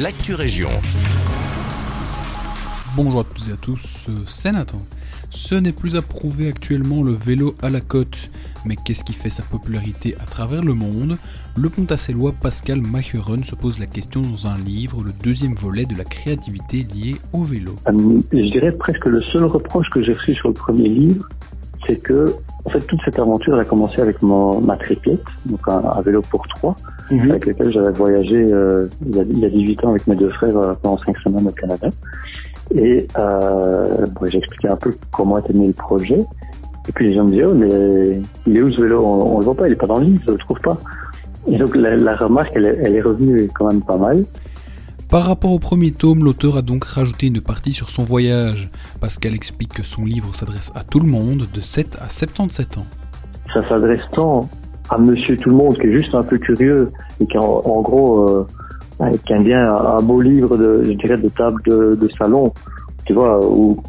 l'actu région. Bonjour à toutes et à tous, c'est Nathan. Ce n'est plus approuvé actuellement le vélo à la côte. Mais qu'est-ce qui fait sa popularité à travers le monde? Le pontassellois Pascal Macheren se pose la question dans un livre, le deuxième volet de la créativité liée au vélo. Euh, je dirais presque le seul reproche que j'ai reçu sur le premier livre, c'est que en fait toute cette aventure a commencé avec mon, ma triplette, donc un, vélo pour trois, mhm. avec lequel j'avais voyagé euh, il, y a, il, y a, 18 ans avec mes deux frères euh, pendant cinq semaines au Canada. Et euh, bon, j'ai expliqué un peu comment était né le projet. Et puis les gens me disaient, oh, mais il est où ce vélo? On, on, le voit pas, il est pas dans le livre, je le trouve pas. Et donc la, la remarque, elle, elle, est revenue quand même pas mal. Par rapport au premier tome, l'auteur a donc rajouté une partie sur son voyage, parce qu'elle explique que son livre s'adresse à tout le monde de 7 à 77 ans. Ça s'adresse tant à monsieur tout le monde qui est juste un peu curieux et qui en, en gros euh, qui aime bien un, beau livre de, je dirais, de table de, de salon, tu vois, où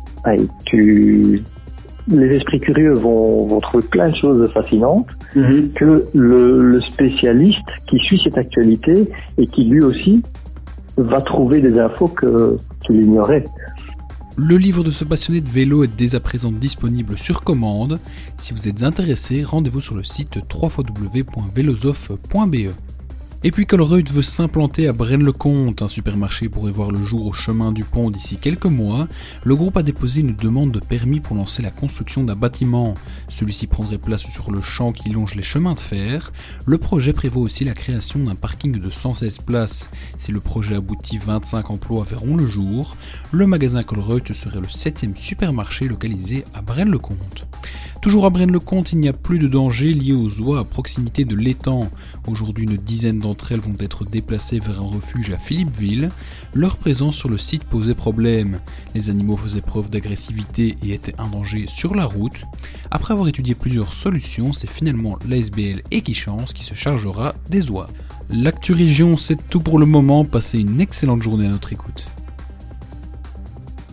tu les esprits curieux vont, vont trouver plein de choses fascinantes mhm. que le, le, spécialiste qui suit cette actualité et qui lui aussi va trouver des infos que qu'il ignorait. Le livre de ce passionné de vélo est dès à présent disponible sur commande. Si vous êtes intéressé, rendez-vous sur le site www.velosof.be. Et puis Colruyt veut s'implanter à Braine-le-Comte, un supermarché pourrait voir le jour au chemin du pont d'ici quelques mois. Le groupe a déposé une demande de permis pour lancer la construction d'un bâtiment. Celui-ci prendrait place sur le champ qui longe les chemins de fer. Le projet prévoit aussi la création d'un parking de 116 places. Si le projet aboutit, 25 emplois verront le jour. Le magasin Colruyt serait le septième supermarché localisé à Braine-le-Comte. Toujours à Braine-le-Comte, il n'y a plus de danger lié aux oies à proximité de l'étang. Aujourd'hui, une dizaine d'entre elles vont être déplacées vers un refuge à Philippeville. Leur présence sur le site posait problème. Les animaux faisaient preuve d'agressivité et étaient un danger sur la route. Après avoir étudié plusieurs solutions, c'est finalement l'ASBL Equichance qui se chargera des oies. L'actu région, c'est tout pour le moment. Passez une excellente journée à notre écoute.